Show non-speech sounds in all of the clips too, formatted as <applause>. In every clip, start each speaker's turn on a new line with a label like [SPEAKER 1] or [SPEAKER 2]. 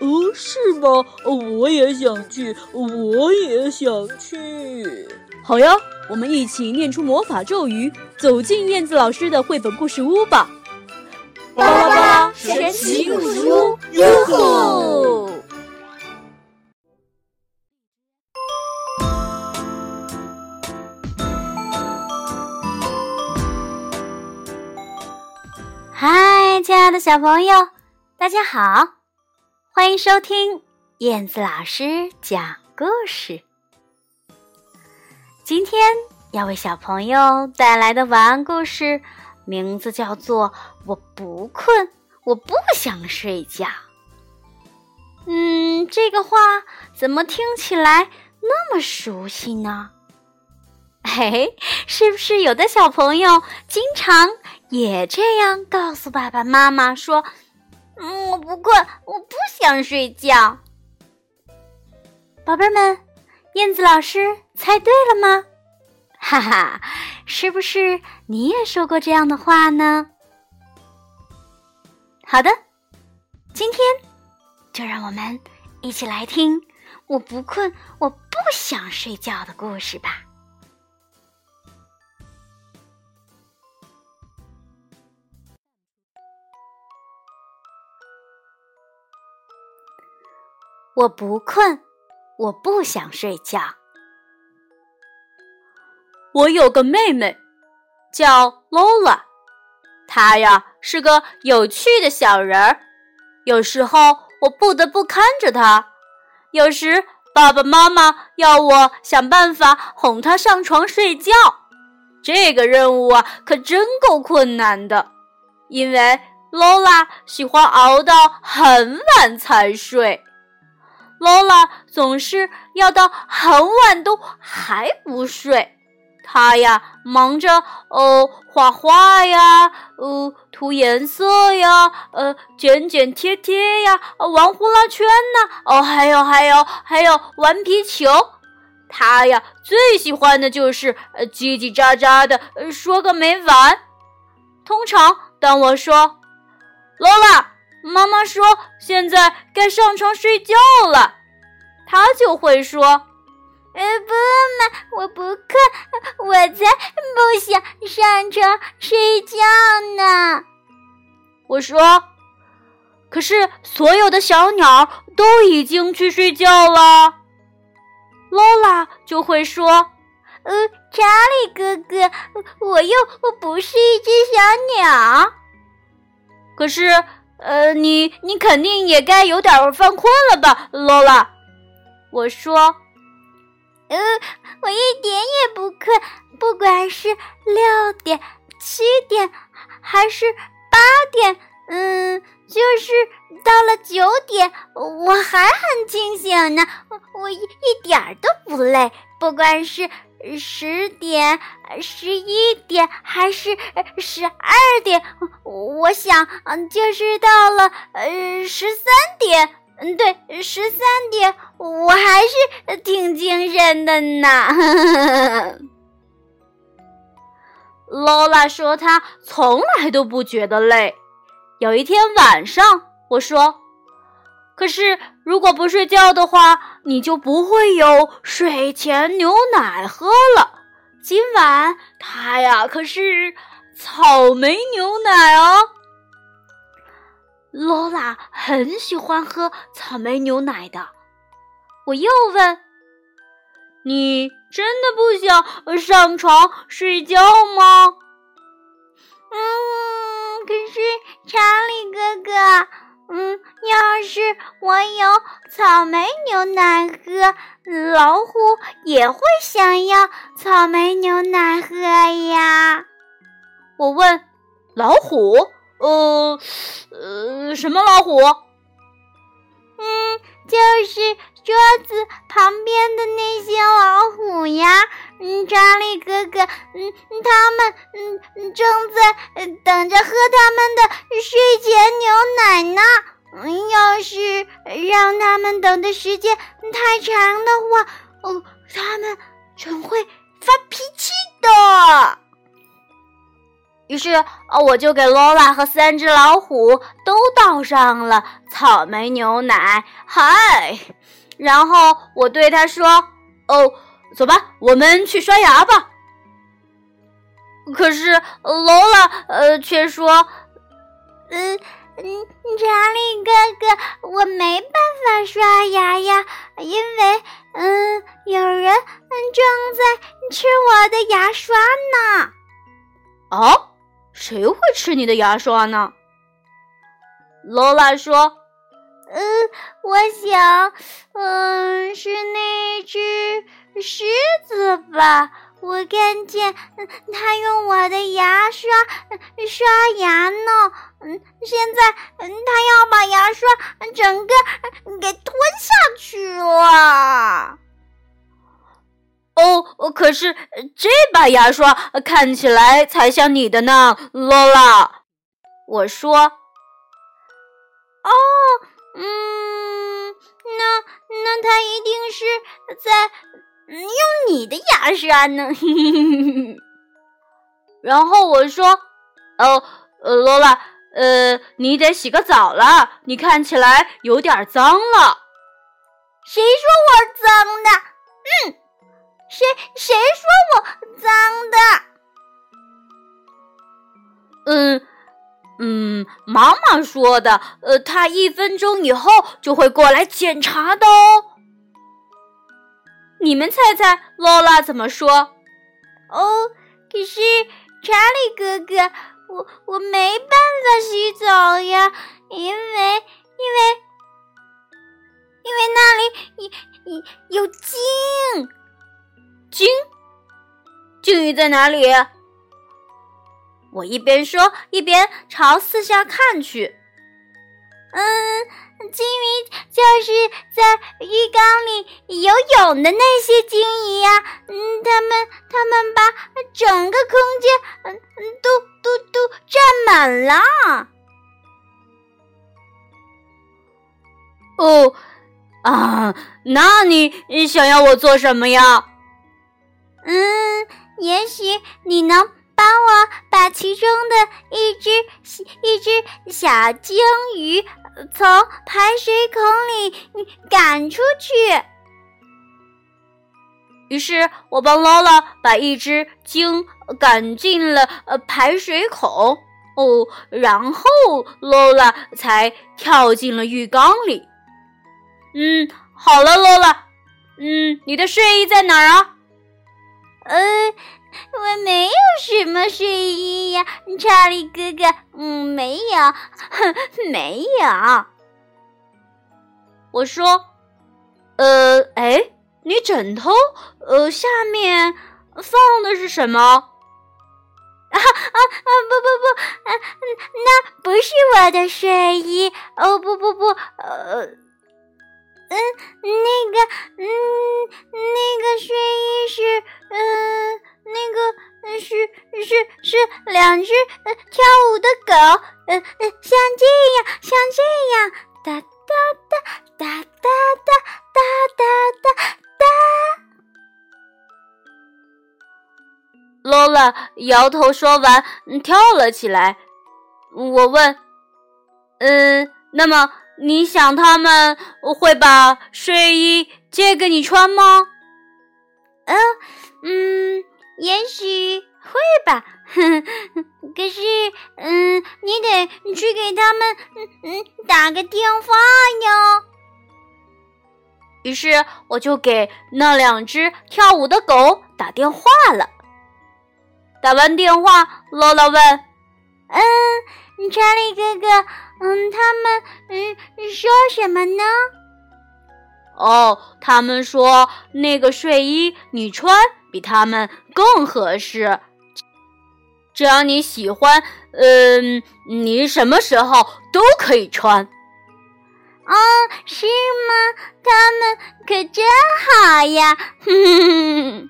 [SPEAKER 1] 哦，是吗？我也想去，我也想去。好呀，我们一起念出魔法咒语，走进燕子老师的绘本故事屋吧。
[SPEAKER 2] 巴拉巴拉神奇故事屋，哟吼！
[SPEAKER 3] 嗨，亲爱的小朋友，大家好，欢迎收听燕子老师讲故事。今天要为小朋友带来的晚安故事。名字叫做“我不困，我不想睡觉”。嗯，这个话怎么听起来那么熟悉呢？嘿 <laughs> 嘿，是不是有的小朋友经常也这样告诉爸爸妈妈说：“嗯，我不困，我不想睡觉。”宝贝们，燕子老师猜对了吗？哈哈，是不是你也说过这样的话呢？好的，今天就让我们一起来听《我不困，我不想睡觉》的故事吧。我不困，我不想睡觉。
[SPEAKER 1] 我有个妹妹，叫 Lola，她呀是个有趣的小人儿。有时候我不得不看着她，有时爸爸妈妈要我想办法哄她上床睡觉。这个任务啊，可真够困难的，因为 Lola 喜欢熬到很晚才睡。Lola 总是要到很晚都还不睡。他呀，忙着哦，画画呀，呃，涂颜色呀，呃，剪剪贴贴呀，玩呼啦圈呐，哦，还有还有还有玩皮球。他呀，最喜欢的就是呃叽叽喳喳的说个没完。通常当我说，Lola，妈妈说现在该上床睡觉了，他就会说。
[SPEAKER 3] 呃，不嘛，我不困，我才不想上床睡觉呢。
[SPEAKER 1] 我说，可是所有的小鸟都已经去睡觉了。劳拉就会说：“
[SPEAKER 3] 呃，查理哥哥，我又不是一只小鸟。
[SPEAKER 1] 可是，呃，你你肯定也该有点犯困了吧，罗拉？”我说。
[SPEAKER 3] 嗯，我一点也不困，不管是六点、七点还是八点，嗯，就是到了九点，我还很清醒呢，我一一点都不累。不管是十点、十一点还是十二点，我想，嗯，就是到了呃十三点。嗯，对，十三点，我还是挺精神的呢。<laughs>
[SPEAKER 1] 劳拉说她从来都不觉得累。有一天晚上，我说：“可是如果不睡觉的话，你就不会有睡前牛奶喝了。今晚它呀，可是草莓牛奶哦。”罗拉很喜欢喝草莓牛奶的。我又问：“你真的不想上床睡觉吗？”“
[SPEAKER 3] 嗯，可是查理哥哥，嗯，要是我有草莓牛奶喝，老虎也会想要草莓牛奶喝呀。”
[SPEAKER 1] 我问：“老虎？”呃，呃，什么老虎？
[SPEAKER 3] 嗯，就是桌子旁边的那些老虎呀。嗯，查理哥哥，嗯，他们嗯正在等着喝他们的睡前牛奶呢。嗯，要是让他们等的时间太长的话，哦，他们准会发脾气的。
[SPEAKER 1] 于是，呃，我就给罗拉和三只老虎都倒上了草莓牛奶。嗨，然后我对他说：“哦，走吧，我们去刷牙吧。”可是罗拉呃却说：“
[SPEAKER 3] 嗯。”嗯，查理哥哥，我没办法刷牙呀，因为嗯，有人正在吃我的牙刷呢。
[SPEAKER 1] 哦，谁会吃你的牙刷呢？罗拉说：“
[SPEAKER 3] 嗯，我想，嗯，是那只狮子吧。”我看见他用我的牙刷刷牙呢，嗯，现在他要把牙刷整个给吞下去了。
[SPEAKER 1] 哦，可是这把牙刷看起来才像你的呢，罗拉。我说，
[SPEAKER 3] 哦，嗯，那那他一定是在。用你的牙刷呢？<laughs>
[SPEAKER 1] 然后我说：“哦，罗拉，呃，你得洗个澡了，你看起来有点脏了。”
[SPEAKER 3] 谁说我脏的？嗯，谁谁说我脏的？
[SPEAKER 1] 嗯嗯，妈妈说的。呃，她一分钟以后就会过来检查的哦。你们猜猜，罗拉怎么说？
[SPEAKER 3] 哦，可是查理哥哥，我我没办法洗澡呀，因为因为因为那里有有鲸，
[SPEAKER 1] 鲸，鲸鱼在哪里？我一边说一边朝四下看去。
[SPEAKER 3] 嗯。金鱼就是在浴缸里游泳的那些金鱼呀，嗯，他们他们把整个空间嗯都都都占满了。
[SPEAKER 1] 哦，啊，那你想要我做什么呀？
[SPEAKER 3] 嗯，也许你能帮我把其中的一只一只小鲸鱼。从排水孔里赶出去。
[SPEAKER 1] 于是我帮劳拉把一只鲸赶进了呃排水孔哦，然后劳拉才跳进了浴缸里。嗯，好了，劳拉，嗯，你的睡衣在哪儿啊？
[SPEAKER 3] 呃。我没有什么睡衣呀，查理哥哥。嗯，没有，哼，没有。
[SPEAKER 1] 我说，呃，哎，你枕头，呃，下面放的是什么？<laughs>
[SPEAKER 3] 啊啊啊！不不不，啊，那不是我的睡衣。哦，不不不，呃，嗯，那个，嗯，那个睡衣是，嗯。那个是是是两只跳舞的狗，呃呃，像这样，像这样，哒哒哒哒哒哒哒哒哒哒。
[SPEAKER 1] 罗拉摇头说完，跳了起来。我问：“嗯，那么你想他们会把睡衣借给你穿吗？”
[SPEAKER 3] 嗯嗯。也许会吧，<laughs> 可是，嗯，你得去给他们，嗯嗯，打个电话哟。
[SPEAKER 1] 于是我就给那两只跳舞的狗打电话了。打完电话，乐乐问：“
[SPEAKER 3] 嗯，查理哥哥，嗯，他们嗯说什么呢？”
[SPEAKER 1] 哦，他们说那个睡衣你穿。比他们更合适。只要你喜欢，嗯，你什么时候都可以穿。
[SPEAKER 3] 哦，是吗？他们可真好呀！哼，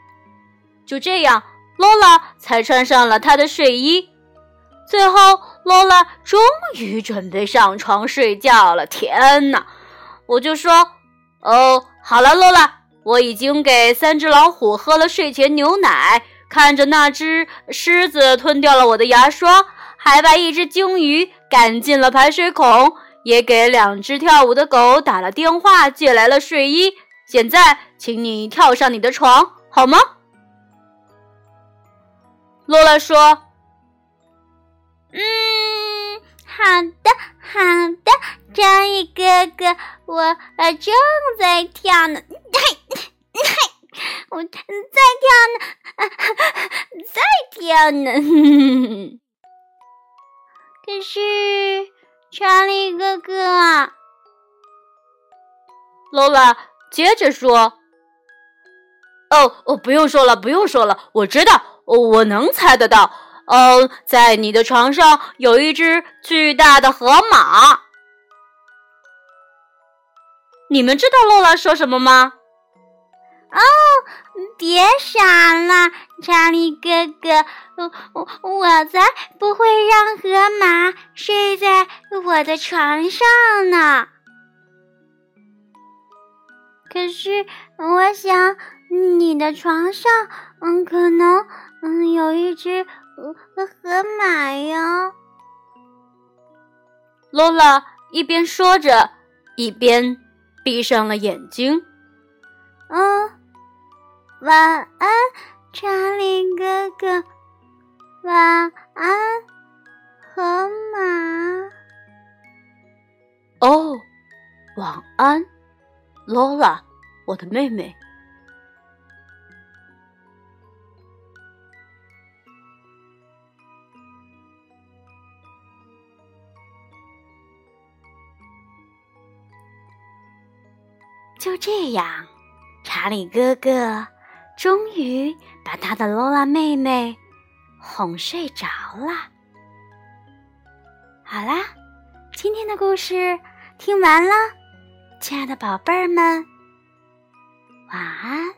[SPEAKER 3] <laughs>
[SPEAKER 1] 就这样，罗拉才穿上了她的睡衣。最后，罗拉终于准备上床睡觉了。天哪！我就说，哦，好了，罗拉，我已经给三只老虎喝了睡前牛奶，看着那只狮子吞掉了我的牙刷，还把一只鲸鱼赶进了排水孔。也给两只跳舞的狗打了电话，借来了睡衣。现在，请你跳上你的床，好吗？罗拉说：“
[SPEAKER 3] 嗯，好的，好的，章鱼哥哥，我呃正在跳呢，嘿，嘿我在跳呢，<laughs> 在跳呢。<laughs> 可是。”查理哥哥，
[SPEAKER 1] 罗拉接着说：“哦哦，不用说了，不用说了，我知道，我能猜得到。哦，在你的床上有一只巨大的河马。你们知道洛拉说什么吗？”
[SPEAKER 3] 哦，别傻了，查理哥哥，我我才不会让河马睡在我的床上呢。可是我想，你的床上，嗯，可能，嗯，有一只河马呀。
[SPEAKER 1] 罗拉一边说着，一边闭上了眼睛。
[SPEAKER 3] 嗯。晚安，查理哥哥。晚安，河马。
[SPEAKER 1] 哦，晚安，罗拉，我的妹妹。就这样，查理哥哥。终于把他的罗拉妹妹哄睡着了。好啦，今天的故事听完了，亲爱的宝贝儿们，晚安。